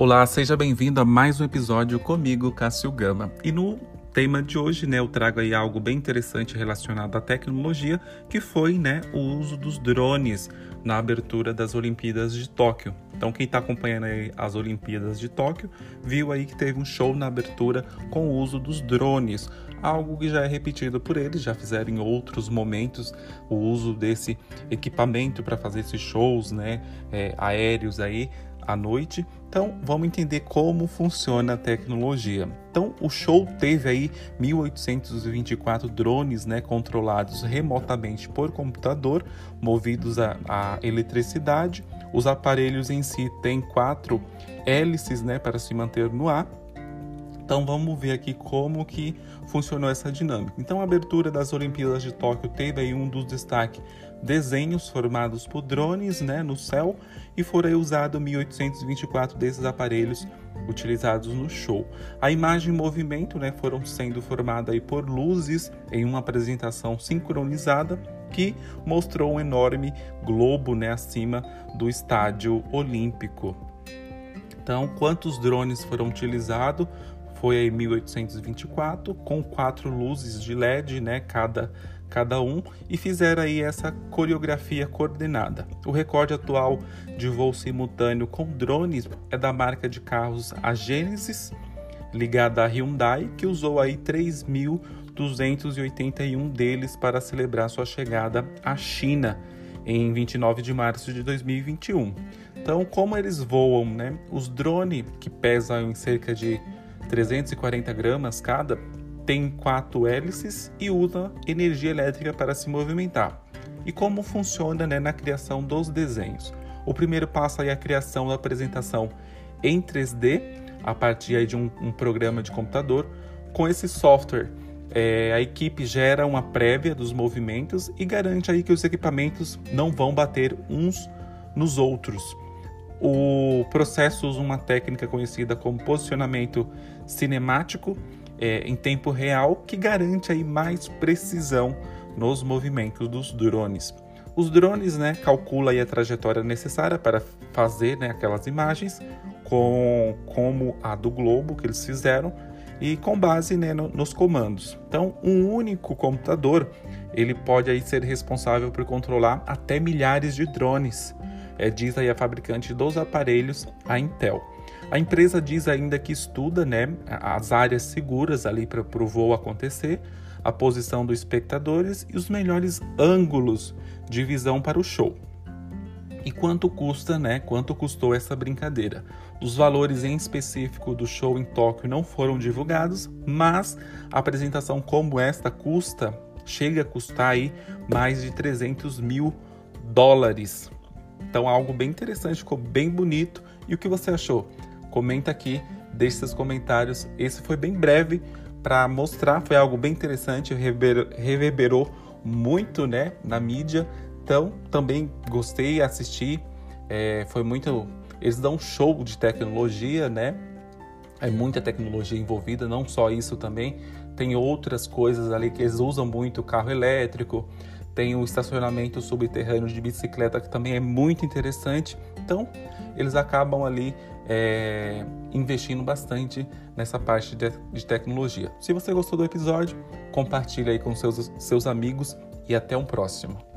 Olá, seja bem-vindo a mais um episódio comigo, Cássio Gama. E no tema de hoje, né, eu trago aí algo bem interessante relacionado à tecnologia, que foi, né, o uso dos drones na abertura das Olimpíadas de Tóquio. Então, quem está acompanhando as Olimpíadas de Tóquio, viu aí que teve um show na abertura com o uso dos drones, algo que já é repetido por eles, já fizeram em outros momentos o uso desse equipamento para fazer esses shows, né, é, aéreos aí à noite. Então, vamos entender como funciona a tecnologia. Então, o show teve aí 1824 drones, né, controlados remotamente por computador, movidos a, a eletricidade. Os aparelhos em si têm quatro hélices, né, para se manter no ar então vamos ver aqui como que funcionou essa dinâmica. Então a abertura das Olimpíadas de Tóquio teve aí um dos destaques desenhos formados por drones né, no céu e foram usados 1824 desses aparelhos utilizados no show. A imagem e movimento né, foram sendo formadas aí por luzes em uma apresentação sincronizada que mostrou um enorme globo né, acima do estádio olímpico. Então, quantos drones foram utilizados? Foi em 1824 com quatro luzes de LED, né, cada cada um e fizeram aí essa coreografia coordenada. O recorde atual de voo simultâneo com drones é da marca de carros a Genesis, ligada à Hyundai, que usou aí 3.281 deles para celebrar sua chegada à China em 29 de março de 2021. Então, como eles voam, né? Os drones que pesam em cerca de 340 gramas cada, tem quatro hélices e usa energia elétrica para se movimentar. E como funciona né, na criação dos desenhos? O primeiro passo é a criação da apresentação em 3D, a partir de um, um programa de computador. Com esse software, é, a equipe gera uma prévia dos movimentos e garante aí que os equipamentos não vão bater uns nos outros. O processo usa uma técnica conhecida como posicionamento cinemático é, em tempo real que garante aí mais precisão nos movimentos dos drones. Os drones né, calculam a trajetória necessária para fazer né, aquelas imagens, com, como a do globo que eles fizeram, e com base né, no, nos comandos. Então, um único computador ele pode aí ser responsável por controlar até milhares de drones é, diz aí a fabricante dos aparelhos, a Intel. A empresa diz ainda que estuda né, as áreas seguras ali para o voo acontecer, a posição dos espectadores e os melhores ângulos de visão para o show. E quanto custa, né? Quanto custou essa brincadeira? Os valores em específico do show em Tóquio não foram divulgados, mas a apresentação como esta custa, chega a custar aí mais de 300 mil dólares. Então, algo bem interessante, ficou bem bonito. E o que você achou? Comenta aqui, deixe seus comentários. Esse foi bem breve para mostrar, foi algo bem interessante, reverberou muito né, na mídia. Então, também gostei, assisti. É, foi muito. Eles dão um show de tecnologia, né? É muita tecnologia envolvida, não só isso também. Tem outras coisas ali que eles usam muito carro elétrico, tem o estacionamento subterrâneo de bicicleta que também é muito interessante. Então, eles acabam ali é, investindo bastante nessa parte de, de tecnologia. Se você gostou do episódio, compartilhe aí com seus, seus amigos e até um próximo.